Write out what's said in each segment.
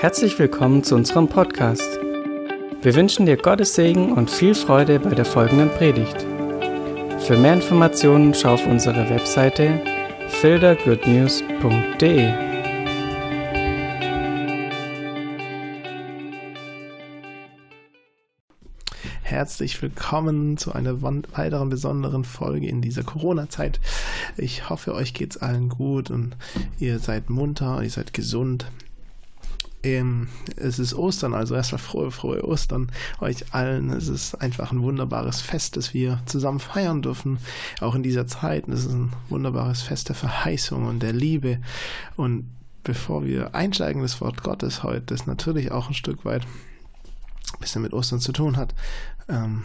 Herzlich willkommen zu unserem Podcast. Wir wünschen dir Gottes Segen und viel Freude bei der folgenden Predigt. Für mehr Informationen schau auf unsere Webseite fildergoodnews.de. Herzlich willkommen zu einer weiteren besonderen Folge in dieser Corona-Zeit. Ich hoffe, euch geht's allen gut und ihr seid munter, ihr seid gesund. Ähm, es ist Ostern, also erstmal frohe, frohe Ostern euch allen. Es ist einfach ein wunderbares Fest, das wir zusammen feiern dürfen, auch in dieser Zeit. Es ist ein wunderbares Fest der Verheißung und der Liebe. Und bevor wir einsteigen, das Wort Gottes heute, das natürlich auch ein Stück weit ein bisschen mit Ostern zu tun hat, ähm,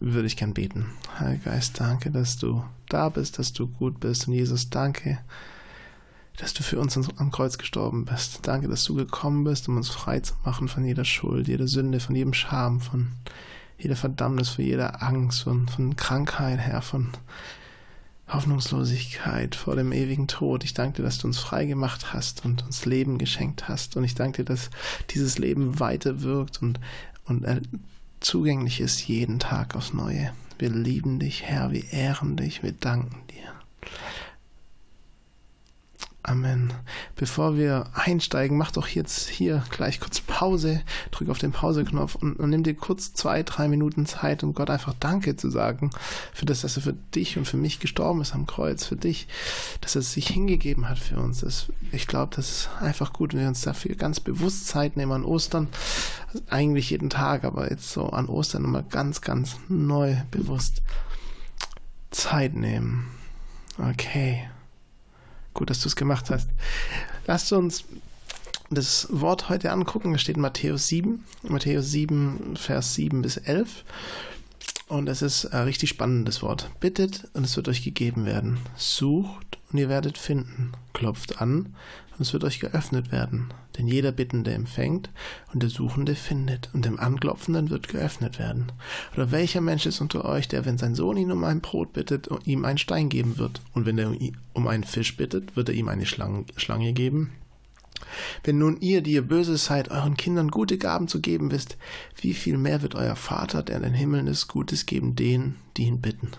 würde ich gern beten. Heiliger Geist, danke, dass du da bist, dass du gut bist. Und Jesus, danke, du für uns am Kreuz gestorben bist. Danke, dass du gekommen bist, um uns frei zu machen von jeder Schuld, jeder Sünde, von jedem Scham, von jeder Verdammnis, von jeder Angst, von, von Krankheit, Herr, von Hoffnungslosigkeit vor dem ewigen Tod. Ich danke dir, dass du uns frei gemacht hast und uns Leben geschenkt hast. Und ich danke dir, dass dieses Leben weiter wirkt und, und zugänglich ist jeden Tag aufs Neue. Wir lieben dich, Herr, wir ehren dich, wir danken dir. Amen. Bevor wir einsteigen, mach doch jetzt hier gleich kurz Pause, drück auf den Pause-Knopf und, und, nimm dir kurz zwei, drei Minuten Zeit, um Gott einfach Danke zu sagen für das, dass er für dich und für mich gestorben ist am Kreuz, für dich, dass er sich hingegeben hat für uns. Das, ich glaube, das ist einfach gut, wenn wir uns dafür ganz bewusst Zeit nehmen an Ostern. Eigentlich jeden Tag, aber jetzt so an Ostern immer ganz, ganz neu bewusst Zeit nehmen. Okay. Gut, dass du es gemacht hast. Lasst uns das Wort heute angucken. Es steht in Matthäus 7, Matthäus 7, Vers 7 bis 11. Und es ist ein richtig spannendes Wort. Bittet und es wird euch gegeben werden. Sucht und ihr werdet finden. Klopft an und es wird euch geöffnet werden. Denn jeder Bittende empfängt und der Suchende findet und dem Anklopfenden wird geöffnet werden. Oder welcher Mensch ist unter euch, der, wenn sein Sohn ihn um ein Brot bittet, ihm einen Stein geben wird? Und wenn er um einen Fisch bittet, wird er ihm eine Schlange geben? Wenn nun ihr, die ihr böse seid, euren Kindern gute Gaben zu geben wisst, wie viel mehr wird euer Vater, der in den Himmeln ist, Gutes geben denen, die ihn bitten?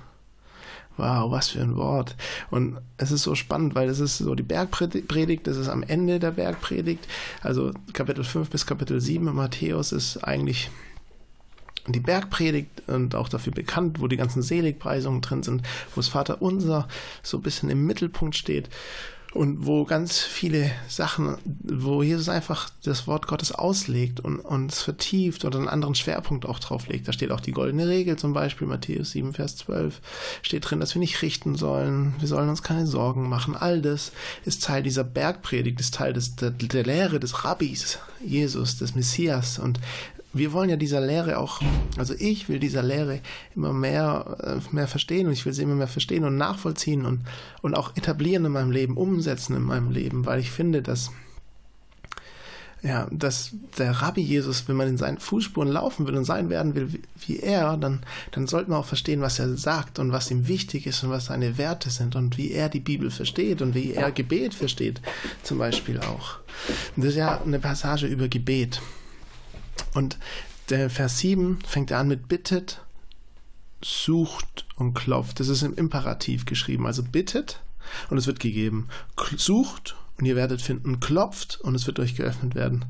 Wow, was für ein Wort. Und es ist so spannend, weil es ist so die Bergpredigt, das ist am Ende der Bergpredigt. Also Kapitel 5 bis Kapitel 7 in Matthäus ist eigentlich die Bergpredigt und auch dafür bekannt, wo die ganzen Seligpreisungen drin sind, wo das Vater unser so ein bisschen im Mittelpunkt steht und wo ganz viele Sachen, wo Jesus einfach das Wort Gottes auslegt und uns vertieft oder einen anderen Schwerpunkt auch drauf legt. Da steht auch die goldene Regel zum Beispiel, Matthäus 7, Vers 12, steht drin, dass wir nicht richten sollen, wir sollen uns keine Sorgen machen. All das ist Teil dieser Bergpredigt, ist Teil des, der, der Lehre des Rabbis, Jesus, des Messias und wir wollen ja dieser Lehre auch, also ich will dieser Lehre immer mehr, äh, mehr verstehen und ich will sie immer mehr verstehen und nachvollziehen und, und auch etablieren in meinem Leben, umsetzen in meinem Leben, weil ich finde, dass, ja, dass der Rabbi Jesus, wenn man in seinen Fußspuren laufen will und sein werden will wie er, dann, dann sollte man auch verstehen, was er sagt und was ihm wichtig ist und was seine Werte sind und wie er die Bibel versteht und wie er Gebet versteht, zum Beispiel auch. Und das ist ja eine Passage über Gebet. Und der Vers 7 fängt er an mit bittet, sucht und klopft. Das ist im Imperativ geschrieben. Also bittet und es wird gegeben. Sucht und ihr werdet finden. Klopft und es wird euch geöffnet werden.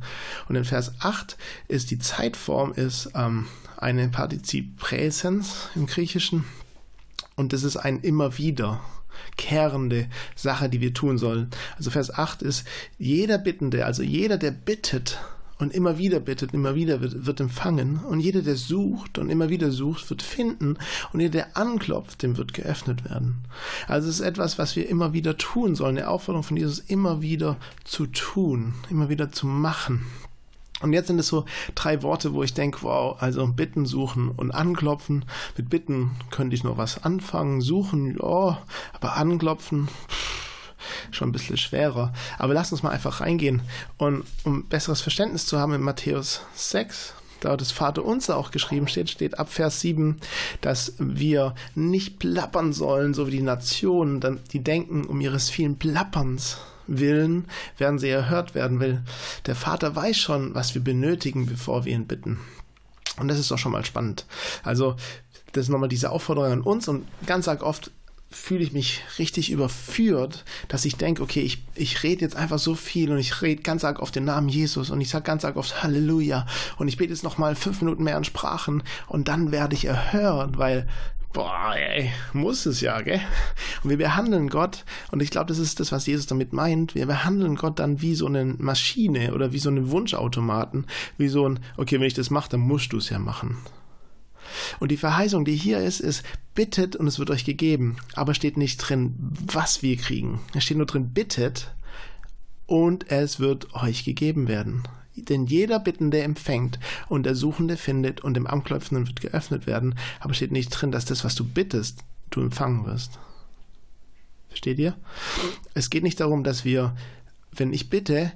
Und in Vers 8 ist die Zeitform ist ähm, eine Partizip Präsens im Griechischen. Und das ist ein immer wieder kehrende Sache, die wir tun sollen. Also Vers 8 ist jeder Bittende, also jeder, der bittet, und immer wieder bittet, immer wieder wird, wird empfangen. Und jeder, der sucht und immer wieder sucht, wird finden. Und jeder, der anklopft, dem wird geöffnet werden. Also es ist etwas, was wir immer wieder tun sollen. Eine Aufforderung von Jesus, immer wieder zu tun, immer wieder zu machen. Und jetzt sind es so drei Worte, wo ich denke, wow, also bitten, suchen und anklopfen. Mit bitten könnte ich noch was anfangen, suchen, ja, aber anklopfen, pff, schon ein bisschen schwerer. Aber lass uns mal einfach reingehen. Und um besseres Verständnis zu haben in Matthäus 6, da das Vater unser auch geschrieben steht, steht ab Vers 7, dass wir nicht plappern sollen, so wie die Nationen, die denken um ihres vielen Plapperns Willen werden sie erhört werden, weil der Vater weiß schon, was wir benötigen, bevor wir ihn bitten. Und das ist doch schon mal spannend. Also, das ist nochmal diese Aufforderung an uns und ganz arg oft fühle ich mich richtig überführt, dass ich denke, okay, ich, ich rede jetzt einfach so viel und ich rede ganz arg auf den Namen Jesus und ich sage ganz arg oft Halleluja und ich bete jetzt nochmal fünf Minuten mehr in Sprachen und dann werde ich erhört, weil boah, ey, muss es ja, gell? Und wir behandeln Gott, und ich glaube, das ist das, was Jesus damit meint, wir behandeln Gott dann wie so eine Maschine oder wie so einen Wunschautomaten, wie so ein, okay, wenn ich das mache, dann musst du es ja machen. Und die Verheißung, die hier ist, ist, bittet und es wird euch gegeben. Aber steht nicht drin, was wir kriegen. Es steht nur drin, bittet und es wird euch gegeben werden. Denn jeder Bittende empfängt und der Suchende findet und dem Anklopfenden wird geöffnet werden. Aber steht nicht drin, dass das, was du bittest, du empfangen wirst. Versteht ihr? Es geht nicht darum, dass wir, wenn ich bitte,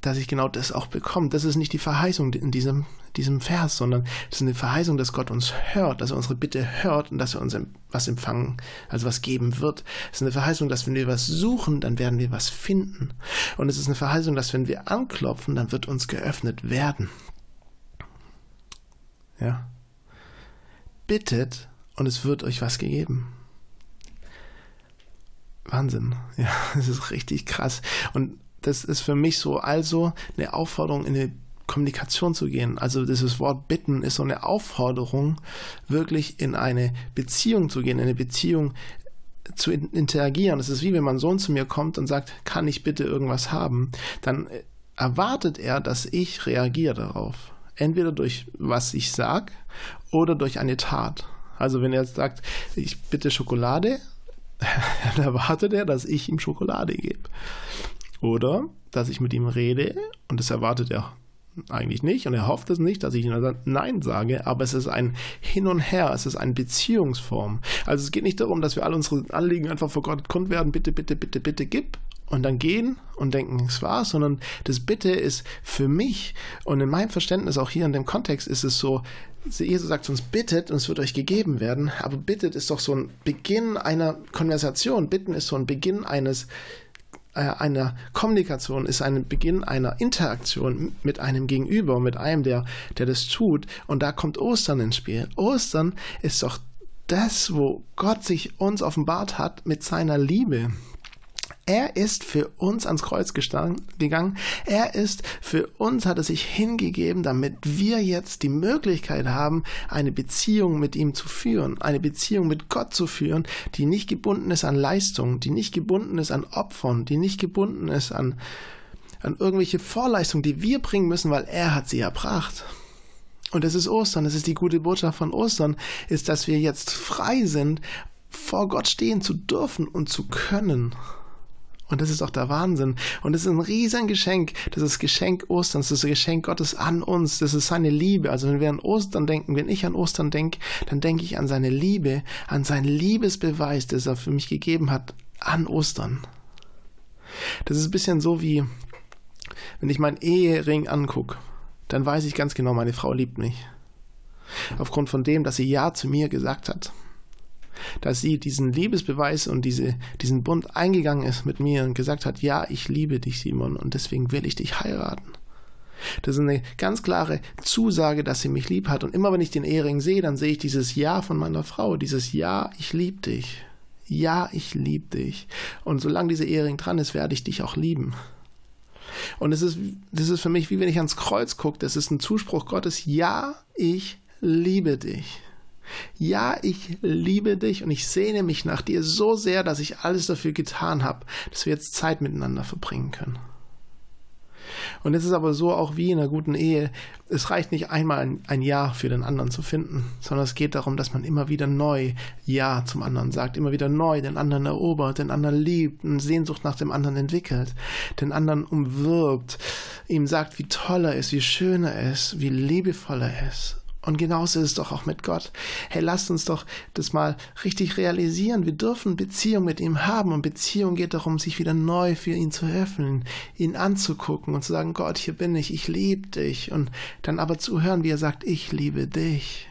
dass ich genau das auch bekomme. Das ist nicht die Verheißung in diesem, diesem Vers, sondern das ist eine Verheißung, dass Gott uns hört, dass er unsere Bitte hört und dass er uns was empfangen, also was geben wird. Es ist eine Verheißung, dass wenn wir was suchen, dann werden wir was finden. Und es ist eine Verheißung, dass wenn wir anklopfen, dann wird uns geöffnet werden. Ja. Bittet und es wird euch was gegeben. Wahnsinn. Ja, das ist richtig krass. Und das ist für mich so also eine Aufforderung in eine Kommunikation zu gehen. Also dieses Wort bitten ist so eine Aufforderung, wirklich in eine Beziehung zu gehen, in eine Beziehung zu interagieren. Es ist wie wenn mein Sohn zu mir kommt und sagt, kann ich bitte irgendwas haben? Dann erwartet er, dass ich reagiere darauf. Entweder durch was ich sage oder durch eine Tat. Also wenn er sagt, ich bitte Schokolade, dann erwartet er, dass ich ihm Schokolade gebe. Oder dass ich mit ihm rede und das erwartet er eigentlich nicht und er hofft es nicht, dass ich ihm Nein sage, aber es ist ein Hin und Her, es ist eine Beziehungsform. Also es geht nicht darum, dass wir alle unsere Anliegen einfach vor Gott kund werden, bitte, bitte, bitte, bitte gib und dann gehen und denken, es war's, sondern das Bitte ist für mich. Und in meinem Verständnis auch hier in dem Kontext ist es so, Jesus sagt uns, bittet und es wird euch gegeben werden, aber bittet ist doch so ein Beginn einer Konversation, bitten ist so ein Beginn eines einer Kommunikation ist ein Beginn einer Interaktion mit einem Gegenüber, mit einem, der, der das tut. Und da kommt Ostern ins Spiel. Ostern ist doch das, wo Gott sich uns offenbart hat mit seiner Liebe. Er ist für uns ans Kreuz gegangen. Er ist für uns, hat er sich hingegeben, damit wir jetzt die Möglichkeit haben, eine Beziehung mit ihm zu führen, eine Beziehung mit Gott zu führen, die nicht gebunden ist an Leistungen, die nicht gebunden ist an Opfern, die nicht gebunden ist an, an irgendwelche Vorleistungen, die wir bringen müssen, weil er hat sie erbracht. Und es ist Ostern, es ist die gute Botschaft von Ostern, ist, dass wir jetzt frei sind, vor Gott stehen zu dürfen und zu können. Und das ist auch der Wahnsinn. Und das ist ein riesen Geschenk. Das ist Geschenk Osterns. Das ist ein Geschenk Gottes an uns. Das ist seine Liebe. Also wenn wir an Ostern denken, wenn ich an Ostern denke, dann denke ich an seine Liebe, an seinen Liebesbeweis, das er für mich gegeben hat, an Ostern. Das ist ein bisschen so wie, wenn ich meinen Ehering angucke, dann weiß ich ganz genau, meine Frau liebt mich. Aufgrund von dem, dass sie Ja zu mir gesagt hat dass sie diesen Liebesbeweis und diese, diesen Bund eingegangen ist mit mir und gesagt hat, ja, ich liebe dich, Simon, und deswegen will ich dich heiraten. Das ist eine ganz klare Zusage, dass sie mich lieb hat. Und immer wenn ich den Ehering sehe, dann sehe ich dieses Ja von meiner Frau, dieses Ja, ich liebe dich. Ja, ich liebe dich. Und solange dieser Ehering dran ist, werde ich dich auch lieben. Und es ist, das ist für mich, wie wenn ich ans Kreuz gucke, das ist ein Zuspruch Gottes. Ja, ich liebe dich. Ja, ich liebe dich und ich sehne mich nach dir so sehr, dass ich alles dafür getan habe, dass wir jetzt Zeit miteinander verbringen können. Und es ist aber so auch wie in einer guten Ehe, es reicht nicht einmal ein, Ja für den anderen zu finden, sondern es geht darum, dass man immer wieder neu Ja zum anderen sagt, immer wieder neu den anderen erobert, den anderen liebt, eine Sehnsucht nach dem anderen entwickelt, den anderen umwirbt, ihm sagt, wie toll er ist, wie schön er ist, wie liebevoll er ist und genauso ist es doch auch mit Gott. Hey, lasst uns doch das mal richtig realisieren. Wir dürfen Beziehung mit ihm haben und Beziehung geht darum, sich wieder neu für ihn zu öffnen, ihn anzugucken und zu sagen, Gott, hier bin ich, ich liebe dich und dann aber zu hören, wie er sagt, ich liebe dich.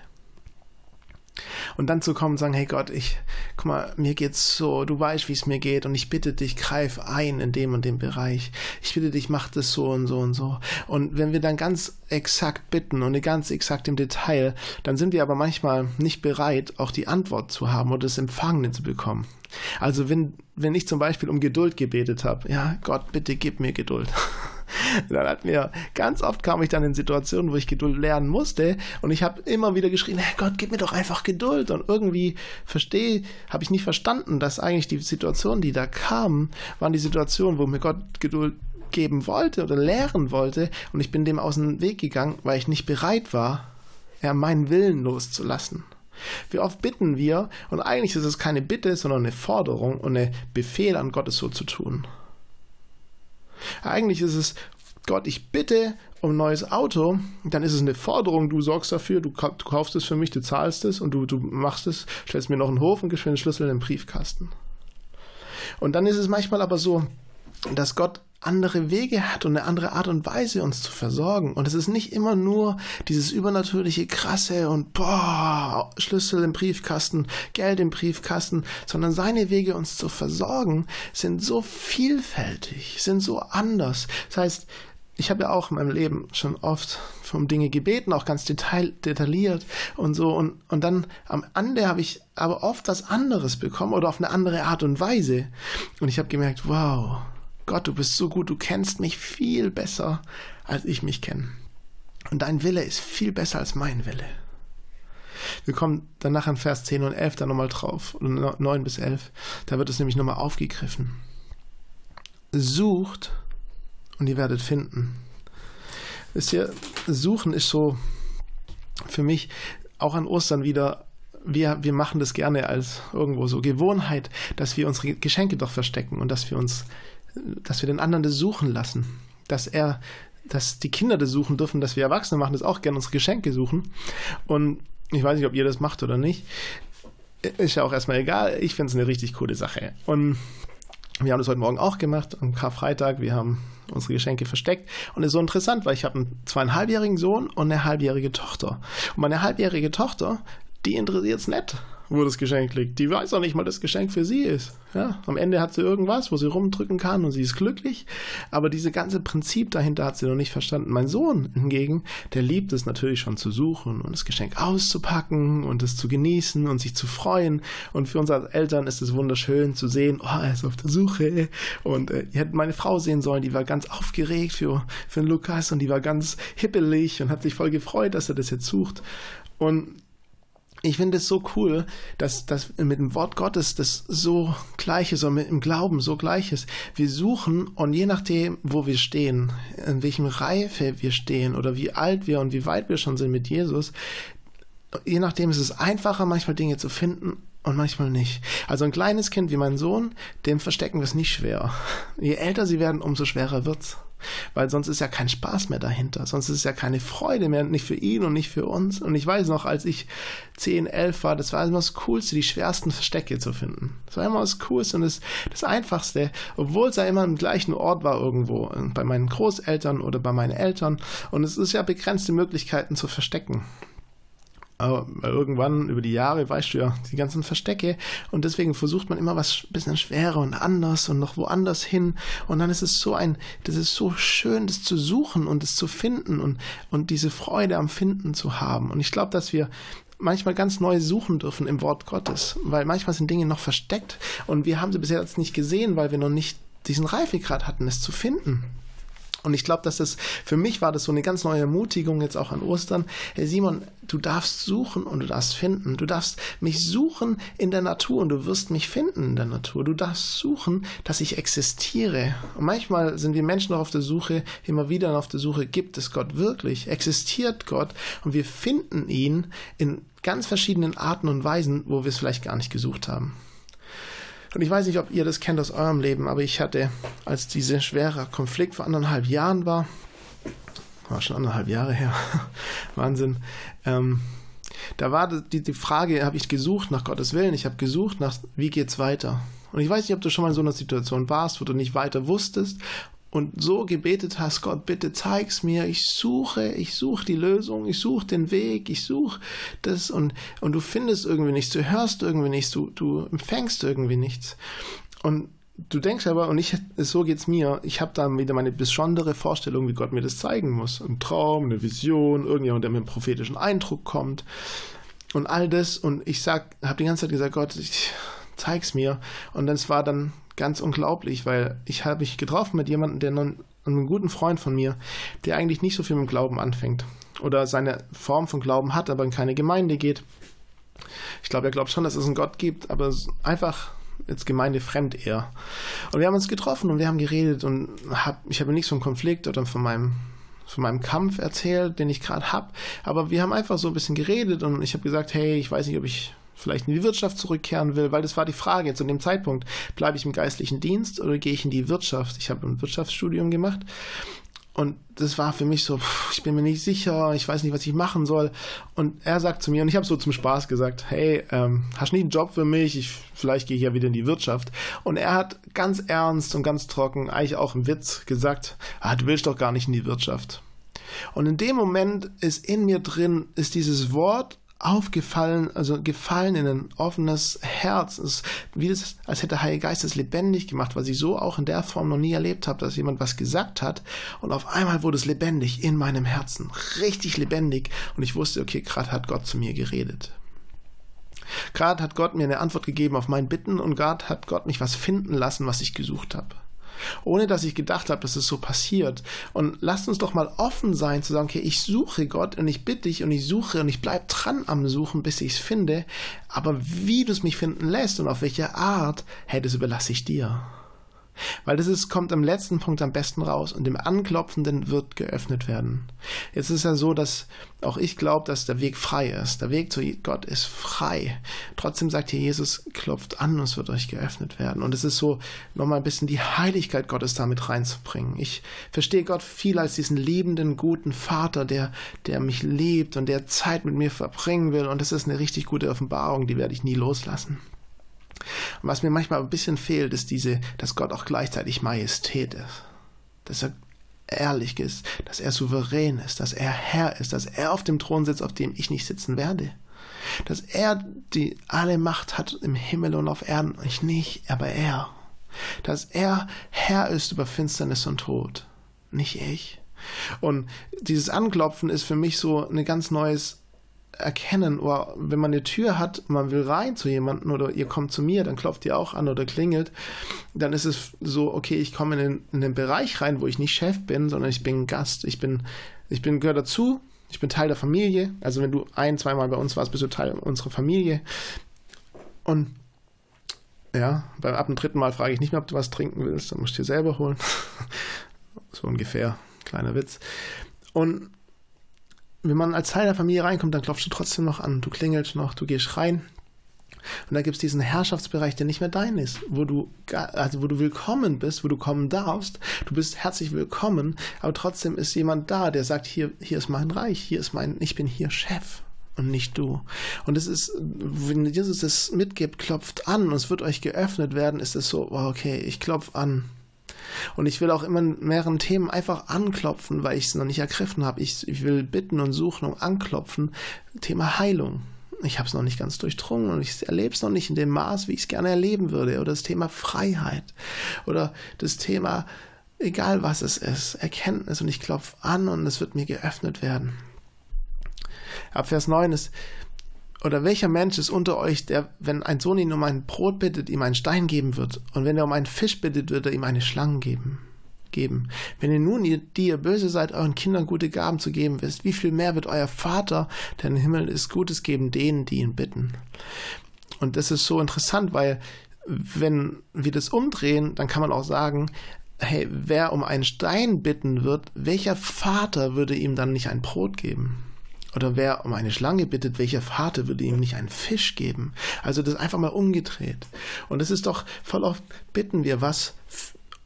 Und dann zu kommen und sagen, hey Gott, ich, guck mal, mir geht's so, du weißt, wie es mir geht und ich bitte dich, greif ein in dem und dem Bereich. Ich bitte dich, mach das so und so und so. Und wenn wir dann ganz exakt bitten und ganz exakt im Detail, dann sind wir aber manchmal nicht bereit, auch die Antwort zu haben oder das Empfangene zu bekommen. Also wenn, wenn ich zum Beispiel um Geduld gebetet habe, ja, Gott, bitte gib mir Geduld. dann hat mir ganz oft kam ich dann in Situationen, wo ich Geduld lernen musste und ich habe immer wieder geschrien, hey Gott, gib mir doch einfach Geduld und irgendwie verstehe, habe ich nicht verstanden, dass eigentlich die Situationen, die da kamen, waren die Situationen, wo mir Gott Geduld geben wollte oder lehren wollte und ich bin dem aus dem Weg gegangen, weil ich nicht bereit war, ja, meinen Willen loszulassen. Wie oft bitten wir, und eigentlich ist es keine Bitte, sondern eine Forderung und ein Befehl an Gott, es so zu tun. Eigentlich ist es, Gott, ich bitte um ein neues Auto, dann ist es eine Forderung, du sorgst dafür, du, du kaufst es für mich, du zahlst es und du, du machst es, stellst mir noch einen Hof und gibst mir den Schlüssel in den Briefkasten. Und dann ist es manchmal aber so, dass Gott andere Wege hat und eine andere Art und Weise, uns zu versorgen. Und es ist nicht immer nur dieses übernatürliche Krasse und boah, Schlüssel im Briefkasten, Geld im Briefkasten, sondern seine Wege, uns zu versorgen, sind so vielfältig, sind so anders. Das heißt, ich habe ja auch in meinem Leben schon oft um Dinge gebeten, auch ganz detail, detailliert und so. Und, und dann am Ende habe ich aber oft was anderes bekommen oder auf eine andere Art und Weise. Und ich habe gemerkt, wow, Gott, du bist so gut, du kennst mich viel besser, als ich mich kenne. Und dein Wille ist viel besser als mein Wille. Wir kommen dann nachher in Vers 10 und 11 dann nochmal drauf, 9 bis 11. Da wird es nämlich nochmal aufgegriffen. Sucht und ihr werdet finden. Wisst ihr, suchen ist so für mich auch an Ostern wieder wir, wir machen das gerne als irgendwo so Gewohnheit, dass wir unsere Geschenke doch verstecken und dass wir uns dass wir den anderen das suchen lassen, dass er, dass die Kinder das suchen dürfen, dass wir Erwachsene machen das auch gerne unsere Geschenke suchen. Und ich weiß nicht, ob ihr das macht oder nicht. Ist ja auch erstmal egal. Ich finde es eine richtig coole Sache. Und wir haben das heute Morgen auch gemacht, am Karfreitag. Wir haben unsere Geschenke versteckt. Und es ist so interessant, weil ich habe einen zweieinhalbjährigen Sohn und eine halbjährige Tochter. Und meine halbjährige Tochter, die interessiert es nicht wo das Geschenk liegt. Die weiß auch nicht mal, dass das Geschenk für sie ist. Ja, am Ende hat sie irgendwas, wo sie rumdrücken kann und sie ist glücklich. Aber diese ganze Prinzip dahinter hat sie noch nicht verstanden. Mein Sohn hingegen, der liebt es natürlich schon zu suchen und das Geschenk auszupacken und es zu genießen und sich zu freuen. Und für uns als Eltern ist es wunderschön zu sehen, oh, er ist auf der Suche. Und äh, ihr hättet meine Frau sehen sollen, die war ganz aufgeregt für, für den Lukas und die war ganz hippelig und hat sich voll gefreut, dass er das jetzt sucht. Und ich finde es so cool, dass das mit dem Wort Gottes das so gleich ist und mit dem Glauben so gleich ist. Wir suchen und je nachdem, wo wir stehen, in welchem Reife wir stehen oder wie alt wir und wie weit wir schon sind mit Jesus, je nachdem ist es einfacher, manchmal Dinge zu finden und manchmal nicht. Also ein kleines Kind wie mein Sohn, dem verstecken wir es nicht schwer. Je älter sie werden, umso schwerer wird's. Weil sonst ist ja kein Spaß mehr dahinter. Sonst ist ja keine Freude mehr, nicht für ihn und nicht für uns. Und ich weiß noch, als ich 10, 11 war, das war immer das Coolste, die schwersten Verstecke zu finden. Das war immer das Coolste und das, das Einfachste, obwohl es ja immer im gleichen Ort war irgendwo, bei meinen Großeltern oder bei meinen Eltern. Und es ist ja begrenzte Möglichkeiten zu verstecken. Aber irgendwann über die Jahre weißt du ja die ganzen Verstecke und deswegen versucht man immer was bisschen schwerer und anders und noch woanders hin und dann ist es so ein, das ist so schön, das zu suchen und das zu finden und, und diese Freude am Finden zu haben. Und ich glaube, dass wir manchmal ganz neu suchen dürfen im Wort Gottes, weil manchmal sind Dinge noch versteckt und wir haben sie bisher jetzt nicht gesehen, weil wir noch nicht diesen Reifegrad hatten, es zu finden. Und ich glaube, dass das für mich war das so eine ganz neue Ermutigung jetzt auch an Ostern. Hey Simon, du darfst suchen und du darfst finden. Du darfst mich suchen in der Natur und du wirst mich finden in der Natur. Du darfst suchen, dass ich existiere. Und manchmal sind wir Menschen noch auf der Suche, immer wieder auf der Suche, gibt es Gott wirklich? Existiert Gott? Und wir finden ihn in ganz verschiedenen Arten und Weisen, wo wir es vielleicht gar nicht gesucht haben. Und ich weiß nicht, ob ihr das kennt aus eurem Leben, aber ich hatte, als dieser schwere Konflikt vor anderthalb Jahren war, war schon anderthalb Jahre her, Wahnsinn, ähm, da war die, die Frage, habe ich gesucht nach Gottes Willen, ich habe gesucht nach, wie geht's weiter? Und ich weiß nicht, ob du schon mal in so einer Situation warst, wo du nicht weiter wusstest und so gebetet hast, Gott, bitte zeig's mir, ich suche, ich suche die Lösung, ich suche den Weg, ich suche das und, und du findest irgendwie nichts, du hörst irgendwie nichts, du, du empfängst irgendwie nichts. Und du denkst aber, und ich, so geht's mir, ich habe dann wieder meine besondere Vorstellung, wie Gott mir das zeigen muss. Ein Traum, eine Vision, irgendjemand, der mit einem prophetischen Eindruck kommt und all das. Und ich sag, habe die ganze Zeit gesagt, Gott, ich, zeig's mir. Und das war dann ganz unglaublich, weil ich habe mich getroffen mit jemandem, der nun, einem guten Freund von mir, der eigentlich nicht so viel mit Glauben anfängt oder seine Form von Glauben hat, aber in keine Gemeinde geht. Ich glaube, er glaubt schon, dass es einen Gott gibt, aber einfach jetzt gemeindefremd eher. Und wir haben uns getroffen und wir haben geredet und hab, ich habe nichts vom Konflikt oder von meinem von meinem Kampf erzählt, den ich gerade habe, aber wir haben einfach so ein bisschen geredet und ich habe gesagt, hey, ich weiß nicht, ob ich vielleicht in die Wirtschaft zurückkehren will, weil das war die Frage zu dem Zeitpunkt. Bleibe ich im geistlichen Dienst oder gehe ich in die Wirtschaft? Ich habe ein Wirtschaftsstudium gemacht und das war für mich so, ich bin mir nicht sicher, ich weiß nicht, was ich machen soll. Und er sagt zu mir, und ich habe so zum Spaß gesagt, hey, ähm, hast nicht einen Job für mich? Ich, vielleicht gehe ich ja wieder in die Wirtschaft. Und er hat ganz ernst und ganz trocken, eigentlich auch im Witz, gesagt, ah, du willst doch gar nicht in die Wirtschaft. Und in dem Moment ist in mir drin, ist dieses Wort aufgefallen, also gefallen in ein offenes Herz. Es ist wie das, als hätte der Heilige Geist es lebendig gemacht, was ich so auch in der Form noch nie erlebt habe, dass jemand was gesagt hat und auf einmal wurde es lebendig in meinem Herzen, richtig lebendig und ich wusste, okay, gerade hat Gott zu mir geredet. Gerade hat Gott mir eine Antwort gegeben auf mein Bitten und gerade hat Gott mich was finden lassen, was ich gesucht habe ohne dass ich gedacht habe, dass es so passiert. Und lasst uns doch mal offen sein zu sagen, okay, ich suche Gott und ich bitte dich und ich suche und ich bleibe dran am Suchen, bis ich es finde. Aber wie du es mich finden lässt und auf welche Art, hey, das überlasse ich dir. Weil das ist, kommt am letzten Punkt am besten raus und dem Anklopfenden wird geöffnet werden. Jetzt ist ja so, dass auch ich glaube, dass der Weg frei ist. Der Weg zu Gott ist frei. Trotzdem sagt hier Jesus, klopft an und es wird euch geöffnet werden. Und es ist so, nochmal ein bisschen die Heiligkeit Gottes damit reinzubringen. Ich verstehe Gott viel als diesen liebenden, guten Vater, der, der mich liebt und der Zeit mit mir verbringen will. Und das ist eine richtig gute Offenbarung, die werde ich nie loslassen. Und was mir manchmal ein bisschen fehlt, ist diese, dass Gott auch gleichzeitig Majestät ist. Dass er ehrlich ist, dass er souverän ist, dass er Herr ist, dass er auf dem Thron sitzt, auf dem ich nicht sitzen werde. Dass er die alle Macht hat im Himmel und auf Erden, ich nicht, aber er. Dass er Herr ist über Finsternis und Tod, nicht ich. Und dieses Anklopfen ist für mich so ein ganz neues erkennen, oder wenn man eine Tür hat, man will rein zu jemandem oder ihr kommt zu mir, dann klopft ihr auch an oder klingelt, dann ist es so, okay, ich komme in den, in den Bereich rein, wo ich nicht Chef bin, sondern ich bin Gast, ich bin, ich bin, gehöre dazu, ich bin Teil der Familie, also wenn du ein, zweimal bei uns warst, bist du Teil unserer Familie. Und ja, beim ab dem dritten Mal frage ich nicht mehr, ob du was trinken willst, dann musst du dir selber holen. so ungefähr, kleiner Witz. Und wenn man als Teil der Familie reinkommt, dann klopfst du trotzdem noch an. Du klingelst noch, du gehst rein. Und da gibt es diesen Herrschaftsbereich, der nicht mehr dein ist, wo du, also wo du willkommen bist, wo du kommen darfst. Du bist herzlich willkommen, aber trotzdem ist jemand da, der sagt, hier, hier ist mein Reich, hier ist mein, ich bin hier Chef und nicht du. Und es ist, wenn Jesus es mitgibt, klopft an und es wird euch geöffnet werden, ist es so, okay, ich klopfe an. Und ich will auch immer in mehreren Themen einfach anklopfen, weil ich es noch nicht ergriffen habe. Ich, ich will bitten und suchen und anklopfen. Thema Heilung. Ich habe es noch nicht ganz durchdrungen und ich erlebe es noch nicht in dem Maß, wie ich es gerne erleben würde. Oder das Thema Freiheit. Oder das Thema, egal was es ist, Erkenntnis. Und ich klopfe an und es wird mir geöffnet werden. Ab Vers 9 ist, oder welcher Mensch ist unter euch, der, wenn ein Sohn ihn um ein Brot bittet, ihm einen Stein geben wird? Und wenn er um einen Fisch bittet, wird er ihm eine Schlange geben? Geben. Wenn ihr nun, ihr, die ihr böse seid, euren Kindern gute Gaben zu geben wisst, wie viel mehr wird euer Vater, der im Himmel ist, Gutes geben denen, die ihn bitten? Und das ist so interessant, weil wenn wir das umdrehen, dann kann man auch sagen, hey, wer um einen Stein bitten wird, welcher Vater würde ihm dann nicht ein Brot geben? Oder wer um eine Schlange bittet, welcher Vater würde ihm nicht einen Fisch geben? Also das einfach mal umgedreht. Und das ist doch voll oft, bitten wir was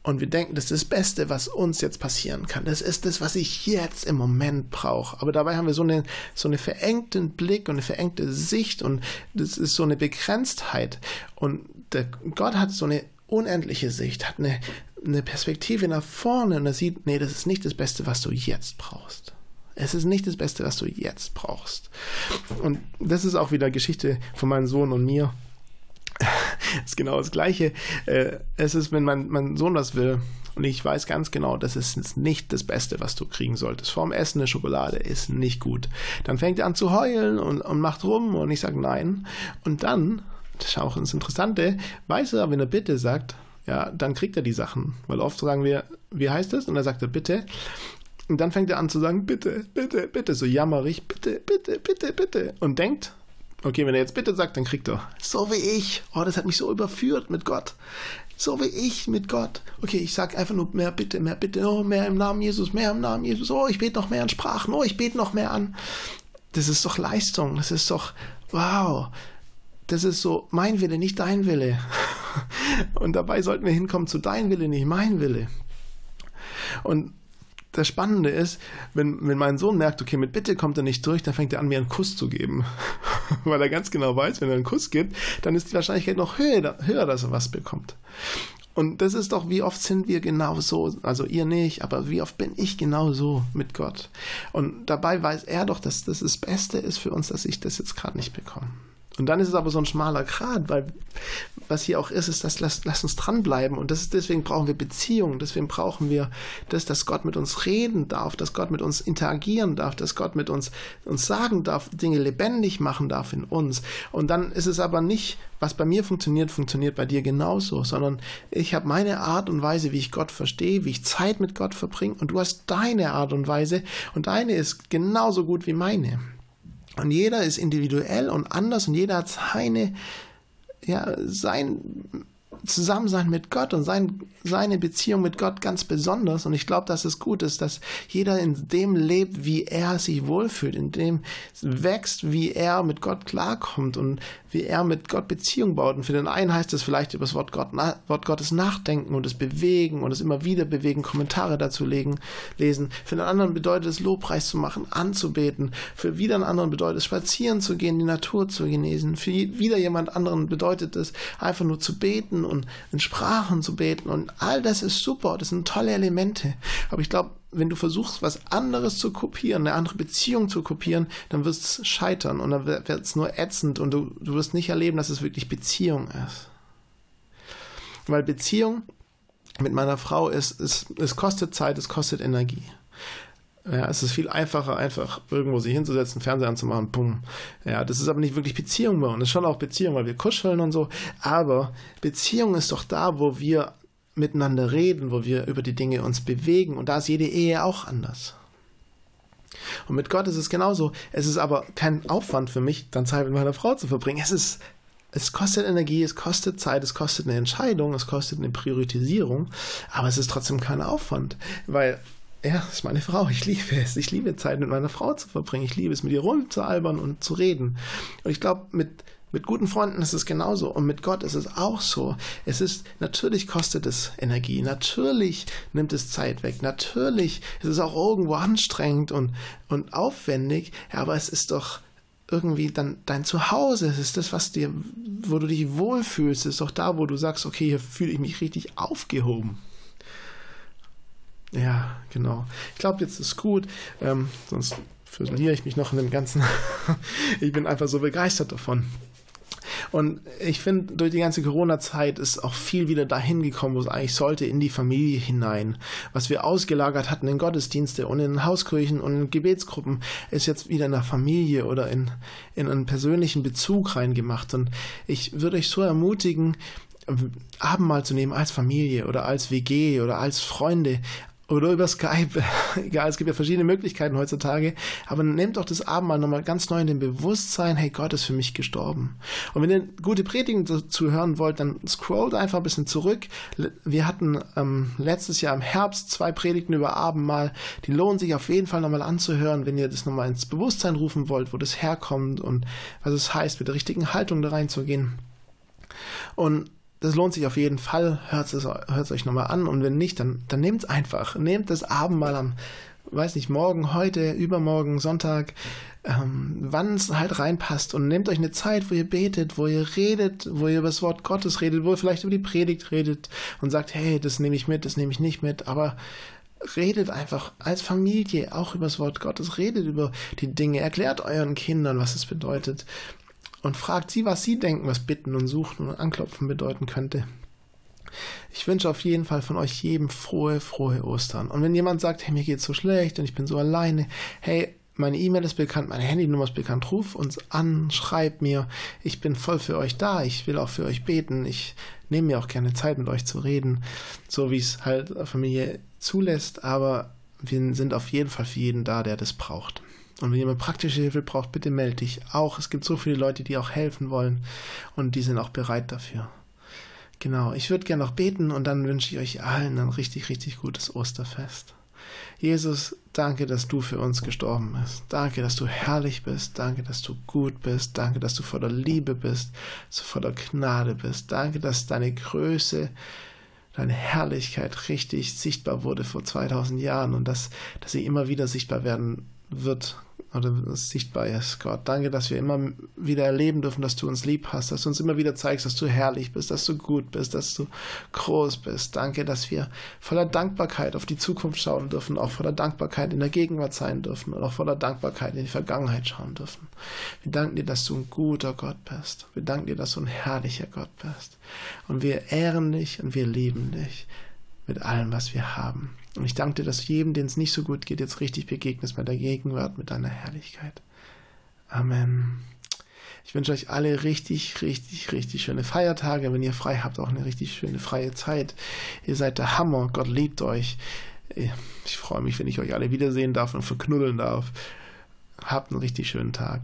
und wir denken, das ist das Beste, was uns jetzt passieren kann. Das ist das, was ich jetzt im Moment brauche. Aber dabei haben wir so einen so eine verengten Blick und eine verengte Sicht und das ist so eine Begrenztheit. Und der Gott hat so eine unendliche Sicht, hat eine eine Perspektive nach vorne und er sieht, nee, das ist nicht das Beste, was du jetzt brauchst. Es ist nicht das Beste, was du jetzt brauchst. Und das ist auch wieder Geschichte von meinem Sohn und mir. ist genau das Gleiche. Äh, es ist, wenn mein, mein Sohn was will, und ich weiß ganz genau, das ist nicht das Beste, was du kriegen solltest. Vorm Essen eine Schokolade ist nicht gut. Dann fängt er an zu heulen und, und macht rum und ich sage nein. Und dann, das ist auch das Interessante, weiß er, wenn er bitte sagt, ja, dann kriegt er die Sachen. Weil oft sagen wir, wie heißt es? Und dann sagt er bitte. Und dann fängt er an zu sagen, bitte, bitte, bitte, so jammerig, bitte, bitte, bitte, bitte. Und denkt, okay, wenn er jetzt bitte sagt, dann kriegt er. So wie ich. Oh, das hat mich so überführt mit Gott. So wie ich mit Gott. Okay, ich sag einfach nur mehr bitte, mehr bitte, oh, mehr im Namen Jesus, mehr im Namen Jesus. Oh, ich bete noch mehr an Sprachen. Oh, ich bete noch mehr an. Das ist doch Leistung. Das ist doch, wow. Das ist so mein Wille, nicht dein Wille. Und dabei sollten wir hinkommen zu dein Wille, nicht mein Wille. Und das Spannende ist, wenn, wenn mein Sohn merkt, okay, mit Bitte kommt er nicht durch, dann fängt er an, mir einen Kuss zu geben. Weil er ganz genau weiß, wenn er einen Kuss gibt, dann ist die Wahrscheinlichkeit noch höher, höher dass er was bekommt. Und das ist doch, wie oft sind wir genau so, also ihr nicht, aber wie oft bin ich genau so mit Gott. Und dabei weiß er doch, dass das das Beste ist für uns, dass ich das jetzt gerade nicht bekomme. Und dann ist es aber so ein schmaler Grat, weil was hier auch ist, ist, dass lass, lass uns dranbleiben. Und das ist, deswegen brauchen wir Beziehungen, deswegen brauchen wir das, dass Gott mit uns reden darf, dass Gott mit uns interagieren darf, dass Gott mit uns, uns sagen darf, Dinge lebendig machen darf in uns. Und dann ist es aber nicht, was bei mir funktioniert, funktioniert bei dir genauso, sondern ich habe meine Art und Weise, wie ich Gott verstehe, wie ich Zeit mit Gott verbringe und du hast deine Art und Weise und deine ist genauso gut wie meine. Und jeder ist individuell und anders und jeder hat seine, ja, sein Zusammensein mit Gott und sein, seine Beziehung mit Gott ganz besonders. Und ich glaube, dass es gut ist, dass jeder in dem lebt, wie er sich wohlfühlt, in dem wächst, wie er mit Gott klarkommt und wie er mit Gott Beziehung baut. Und für den einen heißt es vielleicht über das Wort, Gott, Wort Gottes nachdenken und es bewegen und es immer wieder bewegen, Kommentare dazu legen, lesen. Für den anderen bedeutet es Lobpreis zu machen, anzubeten. Für wieder einen anderen bedeutet es spazieren zu gehen, die Natur zu genießen. Für wieder jemand anderen bedeutet es einfach nur zu beten und in Sprachen zu beten. Und all das ist super, das sind tolle Elemente. Aber ich glaube, wenn du versuchst, was anderes zu kopieren, eine andere Beziehung zu kopieren, dann wirst es scheitern und dann wird es nur ätzend und du, du wirst nicht erleben, dass es wirklich Beziehung ist. Weil Beziehung mit meiner Frau ist, ist es kostet Zeit, es kostet Energie. Ja, es ist viel einfacher, einfach irgendwo sich hinzusetzen, Fernseher anzumachen, bumm. Ja, das ist aber nicht wirklich Beziehung bei uns. Das ist schon auch Beziehung, weil wir kuscheln und so. Aber Beziehung ist doch da, wo wir miteinander reden, wo wir über die Dinge uns bewegen. Und da ist jede Ehe auch anders. Und mit Gott ist es genauso. Es ist aber kein Aufwand für mich, dann Zeit mit meiner Frau zu verbringen. Es ist, es kostet Energie, es kostet Zeit, es kostet eine Entscheidung, es kostet eine Priorisierung, aber es ist trotzdem kein Aufwand, weil ja, ist meine Frau. Ich liebe es. Ich liebe Zeit mit meiner Frau zu verbringen. Ich liebe es, mit ihr rumzualbern und zu reden. Und ich glaube, mit mit guten Freunden ist es genauso und mit Gott ist es auch so. Es ist, natürlich kostet es Energie, natürlich nimmt es Zeit weg, natürlich ist es auch irgendwo anstrengend und, und aufwendig, aber es ist doch irgendwie dann dein Zuhause, es ist das, was dir, wo du dich wohlfühlst, es ist doch da, wo du sagst, okay, hier fühle ich mich richtig aufgehoben. Ja, genau. Ich glaube, jetzt ist gut, ähm, sonst verliere ich mich noch in dem Ganzen. ich bin einfach so begeistert davon. Und ich finde, durch die ganze Corona-Zeit ist auch viel wieder dahin gekommen, wo es eigentlich sollte, in die Familie hinein. Was wir ausgelagert hatten in Gottesdienste und in Hauskirchen und in Gebetsgruppen, ist jetzt wieder in der Familie oder in, in einen persönlichen Bezug reingemacht. Und ich würde euch so ermutigen, Abendmahl zu nehmen als Familie oder als WG oder als Freunde, oder über Skype. Egal, es gibt ja verschiedene Möglichkeiten heutzutage. Aber nehmt doch das Abendmahl nochmal ganz neu in dem Bewusstsein, hey, Gott ist für mich gestorben. Und wenn ihr gute Predigen dazu hören wollt, dann scrollt einfach ein bisschen zurück. Wir hatten ähm, letztes Jahr im Herbst zwei Predigten über Abendmahl. Die lohnen sich auf jeden Fall nochmal anzuhören, wenn ihr das nochmal ins Bewusstsein rufen wollt, wo das herkommt und was es heißt, mit der richtigen Haltung da reinzugehen. Und das lohnt sich auf jeden Fall. Hört es, hört es euch nochmal an. Und wenn nicht, dann, dann nehmt es einfach. Nehmt das Abendmahl am, weiß nicht, morgen, heute, übermorgen, Sonntag, ähm, wann es halt reinpasst. Und nehmt euch eine Zeit, wo ihr betet, wo ihr redet, wo ihr über das Wort Gottes redet, wo ihr vielleicht über die Predigt redet und sagt, hey, das nehme ich mit, das nehme ich nicht mit, aber redet einfach als Familie auch über das Wort Gottes, redet über die Dinge, erklärt euren Kindern, was es bedeutet und fragt sie, was sie denken, was bitten und suchen und anklopfen bedeuten könnte. Ich wünsche auf jeden Fall von euch jedem frohe, frohe Ostern. Und wenn jemand sagt, hey, mir geht's so schlecht und ich bin so alleine, hey, meine E-Mail ist bekannt, meine Handynummer ist bekannt, ruf uns an, schreib mir. Ich bin voll für euch da, ich will auch für euch beten. Ich nehme mir auch gerne Zeit, mit euch zu reden, so wie es halt Familie zulässt, aber wir sind auf jeden Fall für jeden da, der das braucht. Und wenn jemand praktische Hilfe braucht, bitte melde dich. Auch, es gibt so viele Leute, die auch helfen wollen und die sind auch bereit dafür. Genau, ich würde gerne noch beten und dann wünsche ich euch allen ein richtig, richtig gutes Osterfest. Jesus, danke, dass du für uns gestorben bist. Danke, dass du herrlich bist. Danke, dass du gut bist. Danke, dass du voller Liebe bist, dass du voller Gnade bist. Danke, dass deine Größe, deine Herrlichkeit richtig sichtbar wurde vor 2000 Jahren und dass, dass sie immer wieder sichtbar werden wird oder sichtbar ist. Gott, danke, dass wir immer wieder erleben dürfen, dass du uns lieb hast, dass du uns immer wieder zeigst, dass du herrlich bist, dass du gut bist, dass du groß bist. Danke, dass wir voller Dankbarkeit auf die Zukunft schauen dürfen, auch voller Dankbarkeit in der Gegenwart sein dürfen und auch voller Dankbarkeit in die Vergangenheit schauen dürfen. Wir danken dir, dass du ein guter Gott bist. Wir danken dir, dass du ein herrlicher Gott bist. Und wir ehren dich und wir lieben dich mit allem, was wir haben. Und ich danke dir, dass jedem, den es nicht so gut geht, jetzt richtig begegnest mit der Gegenwart, mit deiner Herrlichkeit. Amen. Ich wünsche euch alle richtig, richtig, richtig schöne Feiertage. Wenn ihr frei habt, auch eine richtig schöne freie Zeit. Ihr seid der Hammer. Gott liebt euch. Ich freue mich, wenn ich euch alle wiedersehen darf und verknuddeln darf. Habt einen richtig schönen Tag.